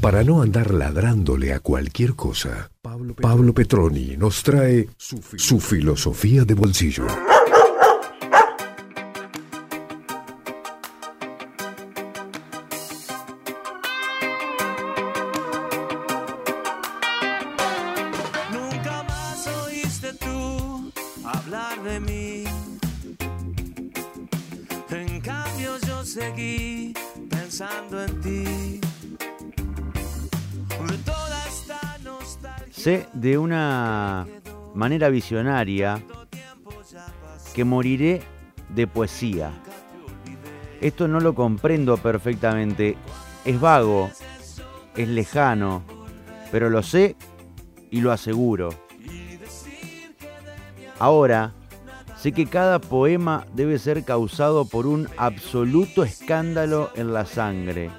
Para no andar ladrándole a cualquier cosa, Pablo Petroni nos trae su filosofía de bolsillo. Manera visionaria que moriré de poesía. Esto no lo comprendo perfectamente. Es vago, es lejano, pero lo sé y lo aseguro. Ahora, sé que cada poema debe ser causado por un absoluto escándalo en la sangre.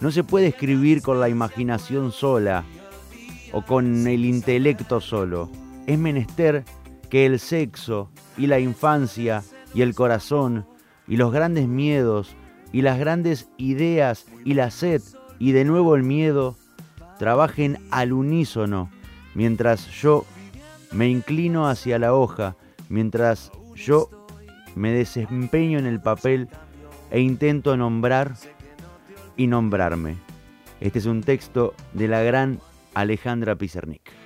No se puede escribir con la imaginación sola o con el intelecto solo. Es menester que el sexo y la infancia y el corazón y los grandes miedos y las grandes ideas y la sed y de nuevo el miedo trabajen al unísono mientras yo me inclino hacia la hoja, mientras yo me desempeño en el papel e intento nombrar y nombrarme. Este es un texto de la gran Alejandra Pizarnik.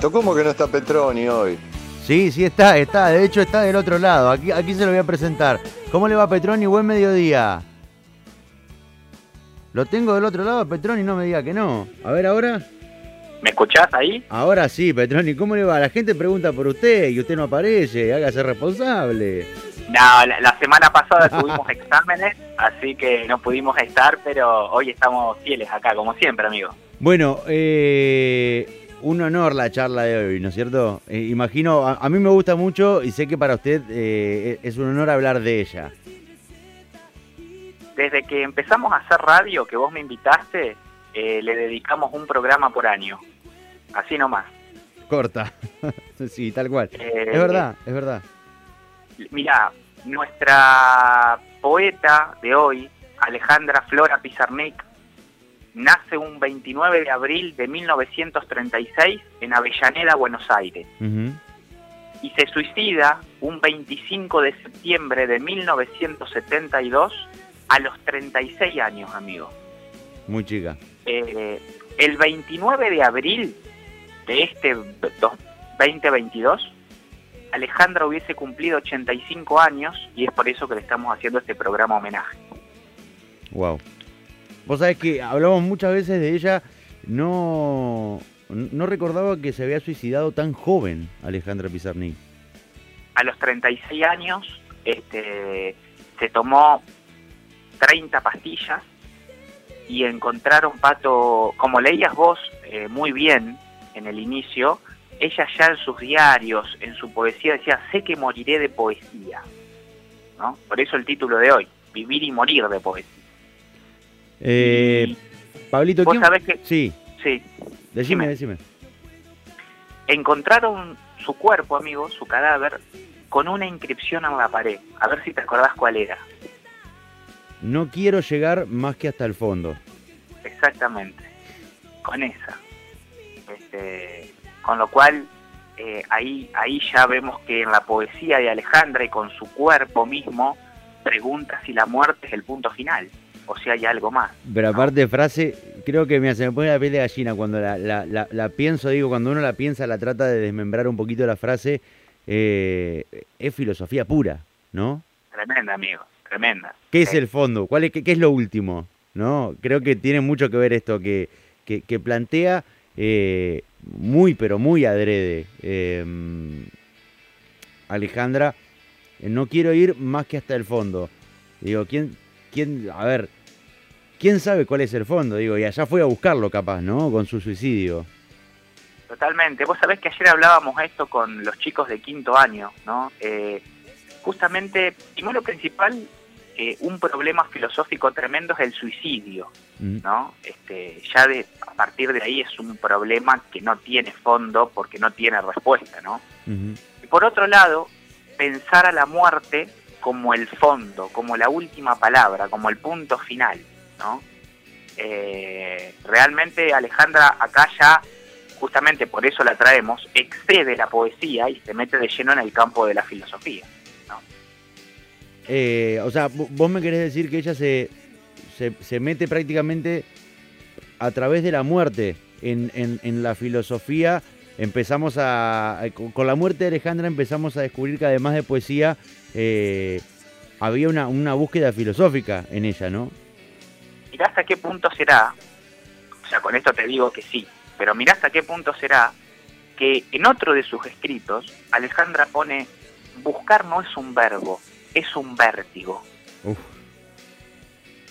Pato, ¿cómo que no está Petroni hoy? Sí, sí está, está. De hecho está del otro lado. Aquí, aquí se lo voy a presentar. ¿Cómo le va Petroni? Buen mediodía. Lo tengo del otro lado a Petroni, no me diga que no. A ver ahora. ¿Me escuchás ahí? Ahora sí, Petroni, ¿cómo le va? La gente pregunta por usted y usted no aparece. Hágase responsable. No, la, la semana pasada tuvimos exámenes, así que no pudimos estar, pero hoy estamos fieles acá, como siempre, amigo. Bueno, eh, un honor la charla de hoy, ¿no es cierto? Eh, imagino, a, a mí me gusta mucho y sé que para usted eh, es un honor hablar de ella. Desde que empezamos a hacer radio, que vos me invitaste, eh, le dedicamos un programa por año. Así nomás. Corta. sí, tal cual. Es verdad, es verdad. Mirá, nuestra poeta de hoy, Alejandra Flora Pizarnik, nace un 29 de abril de 1936 en Avellaneda, Buenos Aires. Y se suicida un 25 de septiembre de 1972 a los 36 años, amigo. Muy chica. Eh, el 29 de abril de este do- 2022, Alejandra hubiese cumplido 85 años y es por eso que le estamos haciendo este programa homenaje. Wow. Vos sabés que hablamos muchas veces de ella, no, no recordaba que se había suicidado tan joven Alejandra Pizarnik. A los 36 años este, se tomó 30 pastillas y encontraron pato, como leías vos eh, muy bien en el inicio, ella ya en sus diarios, en su poesía decía, sé que moriré de poesía. ¿no? Por eso el título de hoy, Vivir y morir de poesía. Eh, Pablito, Vos ¿quién- sabés que- Sí, Sí, decime, Dime. decime. encontraron su cuerpo, amigo, su cadáver, con una inscripción en la pared. A ver si te acordás cuál era. No quiero llegar más que hasta el fondo. Exactamente, con esa. Este, con lo cual, eh, ahí, ahí ya vemos que en la poesía de Alejandra y con su cuerpo mismo, pregunta si la muerte es el punto final, o si hay algo más. Pero aparte frase, creo que me, se me pone la piel de gallina cuando la, la- la- la pienso, digo, cuando uno la piensa, la trata de desmembrar un poquito la frase, eh, es filosofía pura, ¿no? Tremenda, amigo, tremenda. ¿Qué es el fondo? ¿Cuál es, qué, qué es lo último? ¿no? Creo que tiene mucho que ver esto, que, que, que plantea eh, muy, pero muy adrede. eh, Alejandra, no quiero ir más que hasta el fondo. Digo, ¿quién, quién, a ver, quién sabe cuál es el fondo? Digo, y allá fue a buscarlo capaz, ¿no? Con su suicidio. Totalmente. Vos sabés que ayer hablábamos esto con los chicos de quinto año, ¿no? Eh, justamente, primero principal, eh, un problema filosófico tremendo es el suicidio, ¿no? Este, ya de, a partir de ahí es un problema que no tiene fondo porque no tiene respuesta, ¿no? Y por otro lado, pensar a la muerte como el fondo, como la última palabra, como el punto final, Eh, realmente Alejandra acá ya, justamente por eso la traemos, excede la poesía y se mete de lleno en el campo de la filosofía. Eh, o sea, vo- vos me querés decir que ella se, se, se mete prácticamente a través de la muerte en, en- en la filosofía. Empezamos a. Con la muerte de Alejandra empezamos a descubrir que además de poesía eh, había una, una búsqueda filosófica en ella, ¿no? Mirá hasta qué punto será, o sea, con esto te digo que sí, pero mirá hasta qué punto será que en otro de sus escritos Alejandra pone, buscar no es un verbo, es un vértigo. Uf.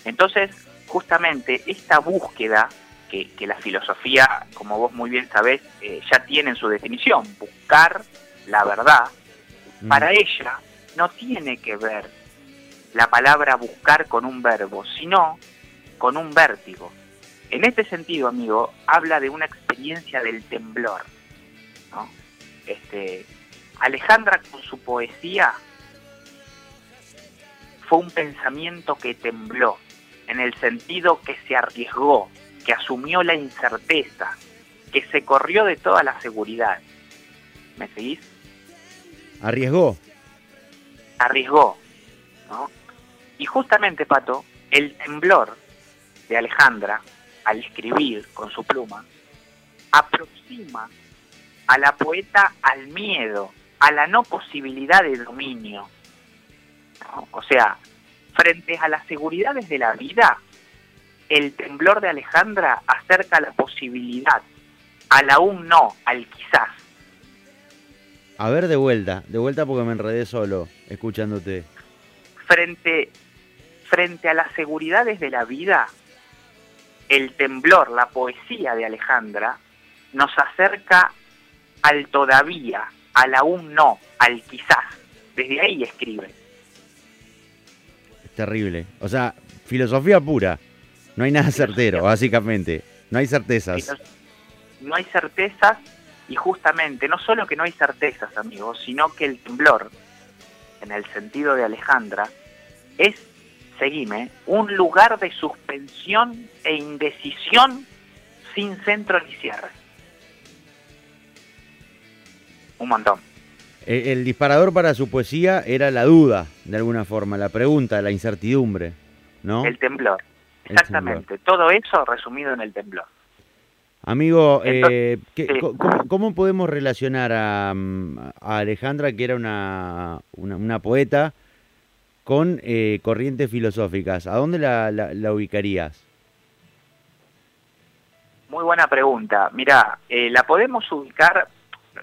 Entonces, justamente esta búsqueda que, que la filosofía, como vos muy bien sabés, eh, ya tiene en su definición, buscar la verdad, Mm. para ella no tiene que ver la palabra buscar con un verbo, sino con un vértigo. En este sentido, amigo, habla de una experiencia del temblor. ¿no? Este, Alejandra con su poesía fue un pensamiento que tembló, en el sentido que se arriesgó, que asumió la incerteza, que se corrió de toda la seguridad. ¿Me seguís? Arriesgó. arriesgó, ¿no? Y justamente, Pato, el temblor de Alejandra, al escribir con su pluma, aproxima a la poeta al miedo, a la no posibilidad de dominio. ¿no? O sea, frente a las seguridades de la vida, el temblor de Alejandra acerca la posibilidad, al aún no, al quizás. A ver, de vuelta, de vuelta porque me enredé solo, escuchándote. frente, frente a las seguridades de la vida, el temblor, la poesía de Alejandra, nos acerca al todavía, al aún no, al quizás. Desde ahí escribe. Es terrible. O sea, filosofía pura. No hay nada certero, básicamente. No hay certezas. No hay certezas y justamente, no solo que no hay certezas, amigos, sino que el temblor, en el sentido de Alejandra, es, seguime, un lugar de suspensión e indecisión sin centro ni cierre. Un montón. El, el disparador para su poesía era la duda, de alguna forma, la pregunta, la incertidumbre, ¿no? El temblor. El Exactamente. Todo eso resumido en el temblor. Amigo, Entonces, eh, ¿qué- sí. co- cómo, cómo podemos relacionar a, mm, a Alejandra, que era una, una, una poeta, con eh, corrientes filosóficas? ¿A dónde la, la- la ubicarías? Muy buena pregunta. Mira, eh, la podemos ubicar,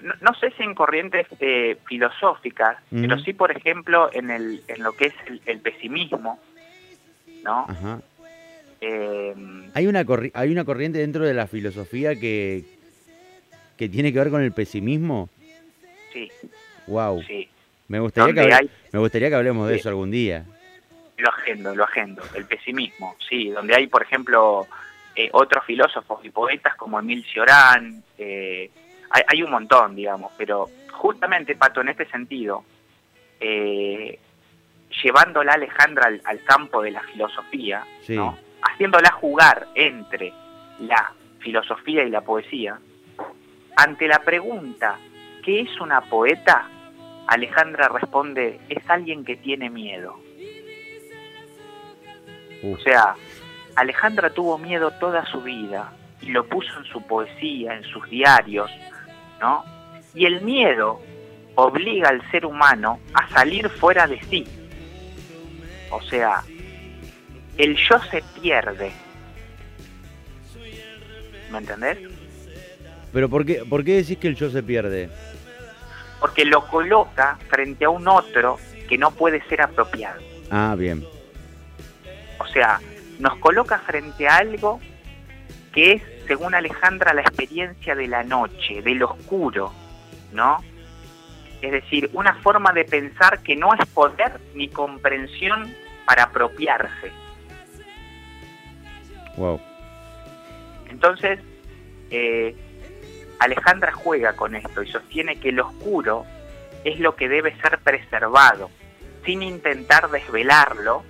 no, no sé si en corrientes eh, filosóficas, pero sí, por ejemplo, en, el, en lo que es el, el pesimismo, ¿no? Ajá. Eh, Hay una, corri- hay una corriente dentro de la filosofía que, que tiene que ver con el pesimismo. sí, Wow. sí. Me gustaría, que hay, me gustaría que hablemos de eso algún día. lo agendo, lo agendo, el pesimismo, sí, donde hay, por ejemplo, eh, otros filósofos y poetas como Emil Cioran, eh, hay, hay un montón, digamos, pero justamente, Pato, en este sentido, eh, llevándola Alejandra al, al campo de la filosofía, Sí. ¿no? haciéndola jugar entre la filosofía y la poesía, ante la pregunta, ¿qué es una poeta? Alejandra responde, es alguien que tiene miedo. Uf. O sea, Alejandra tuvo miedo toda su vida y lo puso en su poesía, en sus diarios, ¿no? Y el miedo obliga al ser humano a salir fuera de sí. O sea, el yo se pierde. ¿Me entendés? Pero ¿por qué, ¿por qué decís que el yo se pierde? Porque lo coloca frente a un otro que no puede ser apropiado. Ah, bien. O sea, nos coloca frente a algo que es, según Alejandra, la experiencia de la noche, del oscuro, ¿no? Es decir, una forma de pensar que no es poder ni comprensión para apropiarse. Wow. Entonces, eh, Alejandra juega con esto y sostiene que el oscuro es lo que debe ser preservado, sin intentar desvelarlo,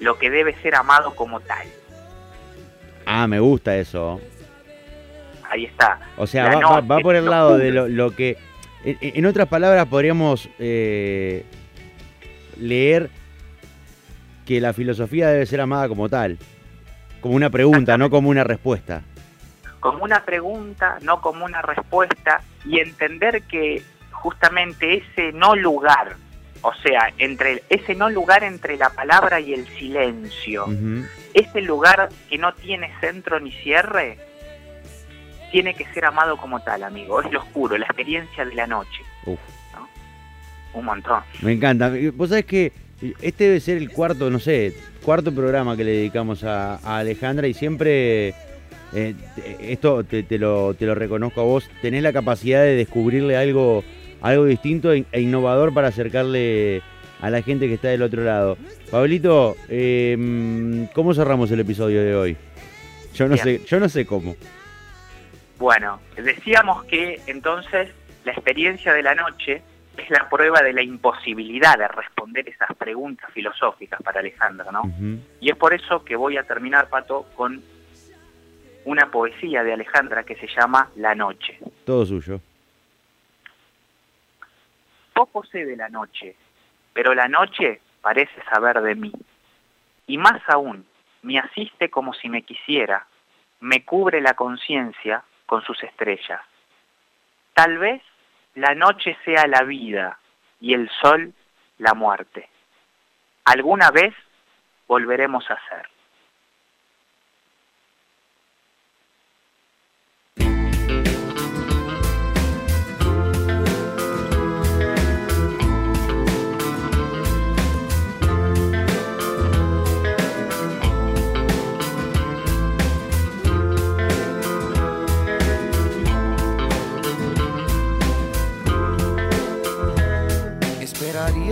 lo que debe ser amado como tal. Ah, me gusta eso. Ahí está. O sea, va, va- por el lo lado de lo, lo que... En, en otras palabras, podríamos eh, leer que la filosofía debe ser amada como tal. Como una pregunta, no como una respuesta. Como una pregunta, no como una respuesta, y entender que justamente ese no lugar, o sea, entre ese no lugar entre la palabra y el silencio, Ujú. ese lugar que no tiene centro ni cierre, tiene que ser amado como tal, amigo. Es lo oscuro, la experiencia de la noche. Uf. Un montón. Me encanta. Vos sabés que este debe ser el cuarto, no sé, cuarto programa que le dedicamos a, a Alejandra y siempre, eh, esto te, te lo, te lo reconozco a vos, tenés la capacidad de descubrirle algo, algo distinto e, e innovador para acercarle a la gente que está del otro lado. Pablito, eh, ¿cómo cerramos el episodio de hoy? Yo no Bien. sé, yo no sé cómo. Bueno, decíamos que entonces la experiencia de la noche es la prueba de la imposibilidad de responder esas preguntas filosóficas para Alejandra, ¿no? Y es por eso que voy a terminar, Pato, con una poesía de Alejandra que se llama La Noche. Todo suyo. Poco sé de la noche, pero la noche parece saber de mí. Y más aún, me asiste como si me quisiera, me cubre la conciencia con sus estrellas. Tal vez la noche sea la vida y el sol la muerte. Alguna vez volveremos a ser.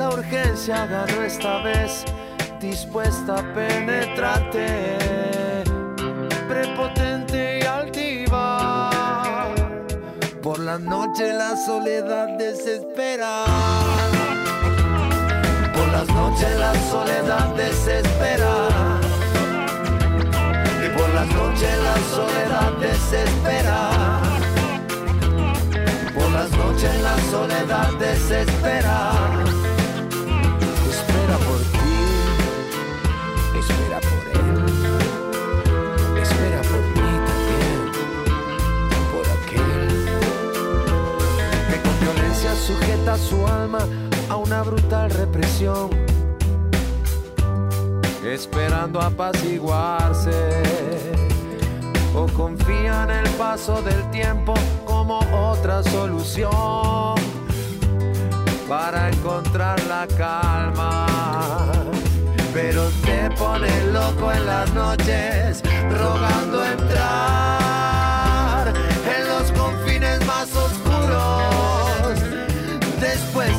La urgencia ganó esta vez, dispuesta a penetrarte, prepotente y altiva. Por la noche la soledad desespera. Por las noches la soledad desespera. Y por las noches la soledad desespera. Por las noches la soledad desespera. Su alma a una brutal represión, esperando apaciguarse o confía en el paso del tiempo como otra solución para encontrar la calma. Pero te pone loco en las noches, rogando entrar en los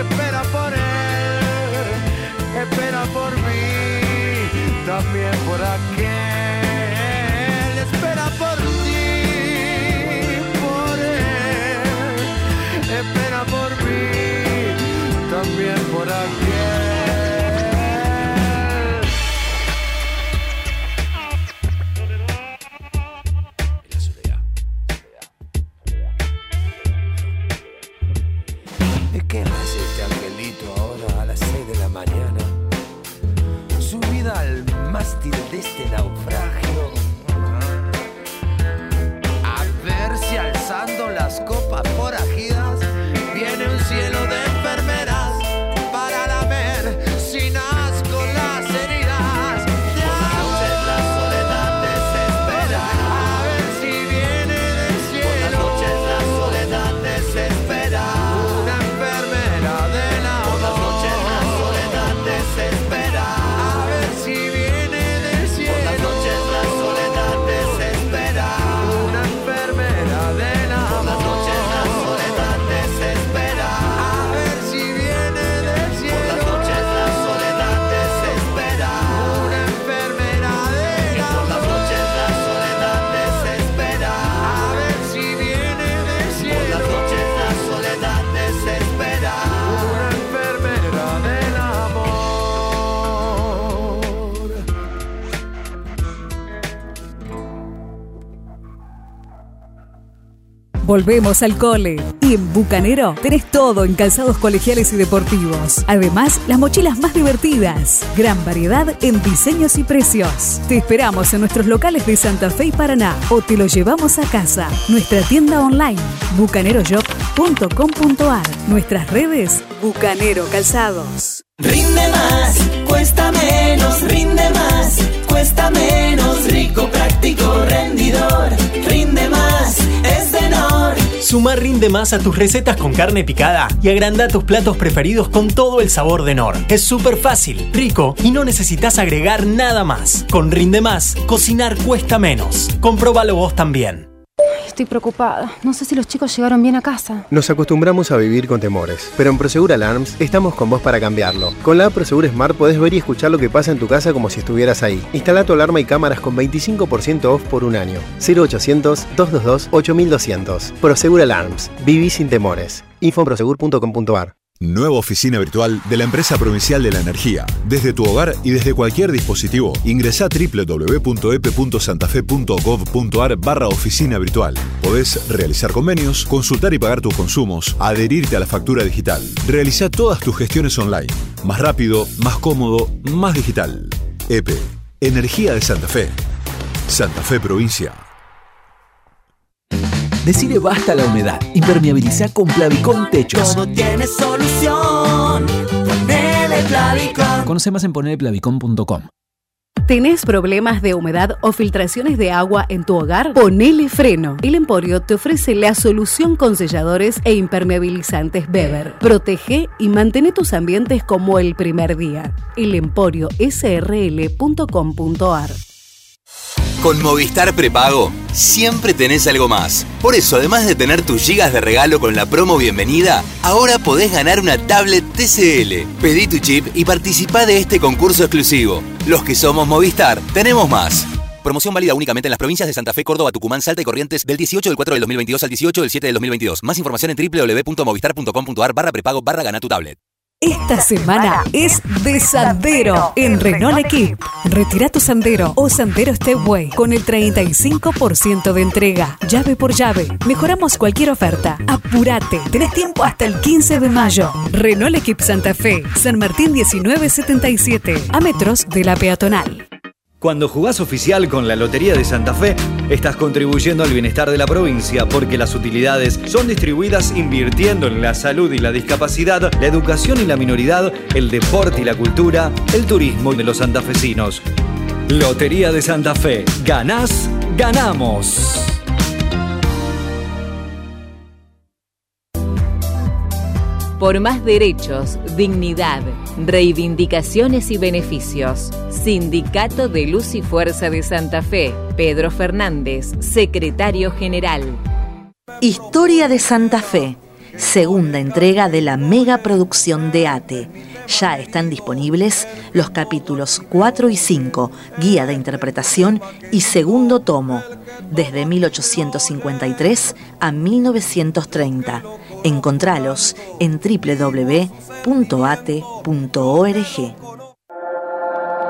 Espera por él, espera por mí, también por aquel. Espera por ti, por él, espera por mí, también por aquel. Volvemos al cole. Y en Bucanero tenés todo en calzados colegiales y deportivos. Además, las mochilas más divertidas. Gran variedad en diseños y precios. Te esperamos en nuestros locales de Santa Fe y Paraná o te lo llevamos a casa. Nuestra tienda online, bucaneroshop.com.ar. Nuestras redes, Bucanero Calzados. Rinde más, cuesta menos, rinde más, cuesta menos, Nor. Suma Rinde Más a tus recetas con carne picada y agranda tus platos preferidos con todo el sabor de Nor. Es súper fácil, rico y no necesitas agregar nada más. Con Rinde Más, cocinar cuesta menos. Compróbalo vos también. Estoy preocupada. No sé si los chicos llegaron bien a casa. Nos acostumbramos a vivir con temores, pero en Prosegur Alarms estamos con vos para cambiarlo. Con la Prosegur Smart podés ver y escuchar lo que pasa en tu casa como si estuvieras ahí. Instala tu alarma y cámaras con 25% off por un año. 0800-222-8200. Prosegur Alarms. Viví sin temores. Info en prosegur.com.ar. Nueva oficina virtual de la Empresa Provincial de la Energía. Desde tu hogar y desde cualquier dispositivo, ingresa a www.ep.santafe.gov.ar barra oficina virtual. Podés realizar convenios, consultar y pagar tus consumos, adherirte a la factura digital. Realiza todas tus gestiones online. Más rápido, más cómodo, más digital. EPE. Energía de Santa Fe. Santa Fe Provincia. Decide basta a la humedad. Impermeabiliza con Plavicón Techos. Todo tiene solución. Ponele Plavicón. Conoce más en poneleplavicón.com. ¿Tenés problemas de humedad o filtraciones de agua en tu hogar? Ponele freno. El Emporio te ofrece la solución con selladores e impermeabilizantes Beber. Protege y mantén tus ambientes como el primer día. elemporiosrl.com.ar Con Movistar Prepago siempre tenés algo más. Por eso, además de tener tus gigas de regalo con la promo bienvenida, ahora podés ganar una tablet TCL. Pedí tu chip y participá de este concurso exclusivo. Los que somos Movistar, tenemos más. Promoción válida únicamente en las provincias de Santa Fe, Córdoba, Tucumán, Salta y Corrientes del 18 del 4 del 2022 al 18 del 7 del 2022. Más información en www.movistar.com.ar barra prepago barra gana tu tablet. Esta semana es de Sandero en Renault Equip. Retira tu Sandero o Sandero Stepway con el 35% de entrega, llave por llave. Mejoramos cualquier oferta. Apúrate, tenés tiempo hasta el 15 de mayo. Renault Equip Santa Fe, San Martín 1977, a metros de la peatonal. Cuando jugás oficial con la Lotería de Santa Fe, estás contribuyendo al bienestar de la provincia porque las utilidades son distribuidas invirtiendo en la salud y la discapacidad, la educación y la minoridad, el deporte y la cultura, el turismo de los santafesinos. Lotería de Santa Fe. Ganás, ganamos. por más derechos, dignidad, reivindicaciones y beneficios. Sindicato de Luz y Fuerza de Santa Fe, Pedro Fernández, secretario general. Historia de Santa Fe, segunda entrega de la megaproducción de ATE ya están disponibles los capítulos 4 y 5, Guía de Interpretación y segundo tomo, desde 1853 a 1930. Encontralos en www.ate.org.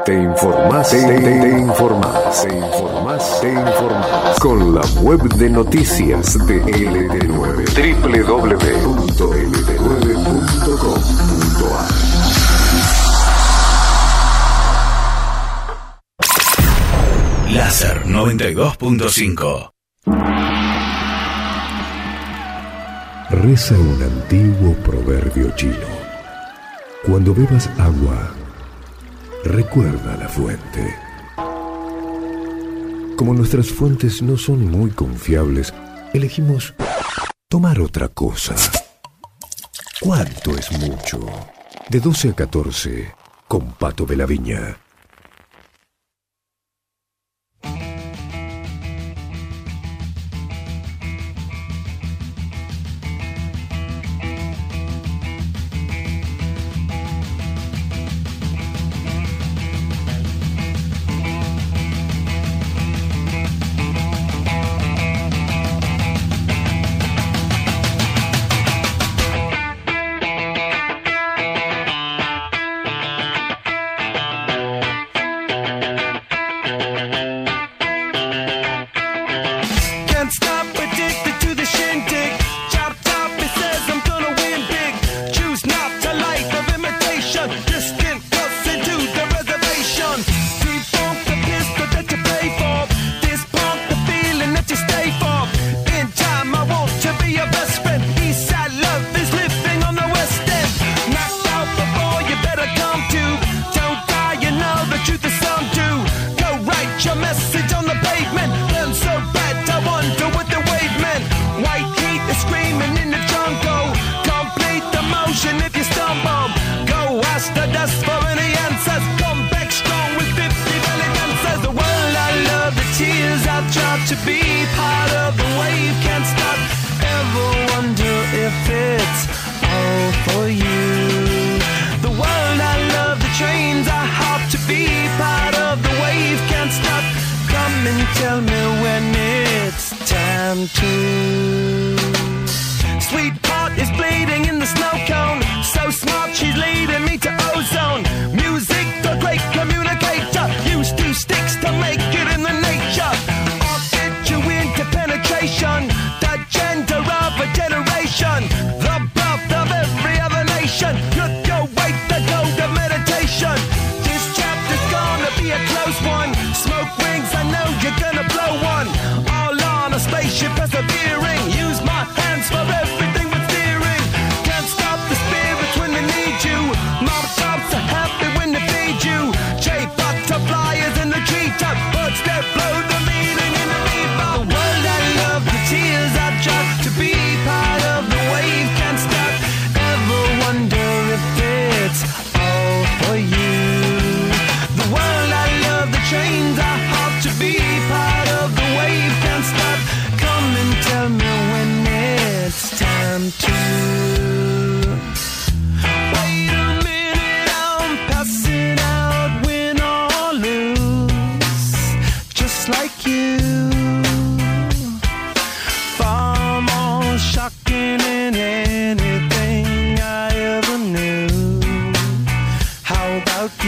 Te informás, te, te, te informás, te informás, te informás. Con la web de noticias de LT9. www.lt9.com.ar Láser 92.5 Reza un antiguo proverbio chino. Cuando bebas agua, recuerda la fuente. Como nuestras fuentes no son muy confiables, elegimos tomar otra cosa. ¿Cuánto es mucho? De 12 a 14, con Pato de la Viña. to be part of the wave. Can't stop. Ever wonder if it's all for you. The world I love, the trains I hop to be part of the wave. Can't stop. Come and tell me when it's time to. Sweet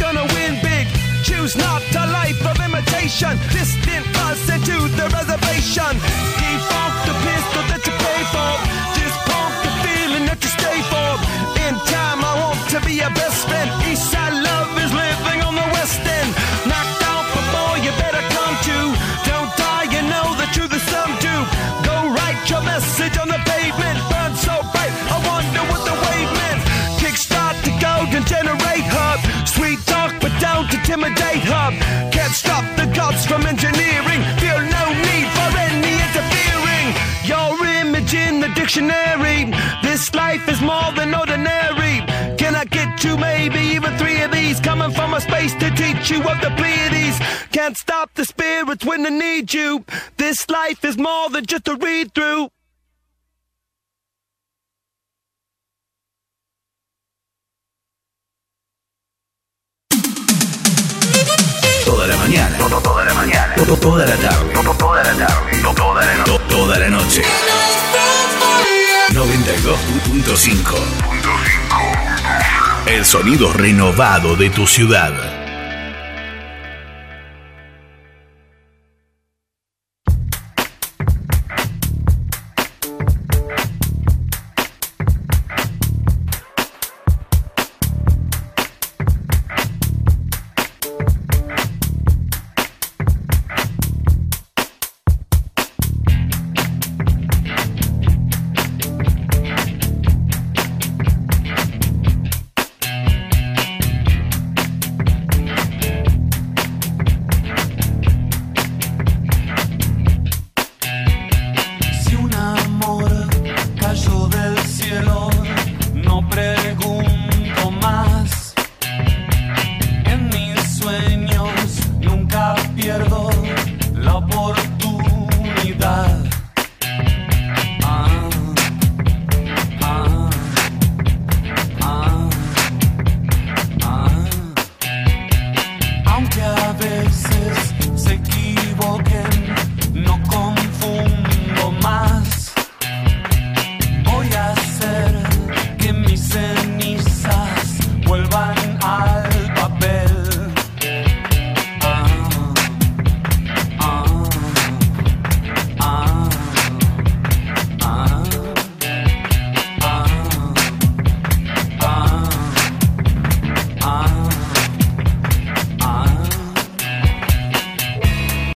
gonna win big. Choose not a life of imitation. Distant us into the reservation. Default the pistol that you pay for. Just pump the feeling that you stay for. In time, I want to be your best friend. Eastside love is living. Intimidate hub. Can't stop the gods from engineering. Feel no need for any interfering. Your image in the dictionary. This life is more than ordinary. Can I get two, maybe even three of these? Coming from a space to teach you of the Pleiades. Can't stop the spirits when they need you. This life is more than just a read through. Toda la mañana. Toda la mañana. Toda la tarde. Toda la tarde. Toda la noche. Toda la noche. 92.5. El sonido renovado de tu ciudad.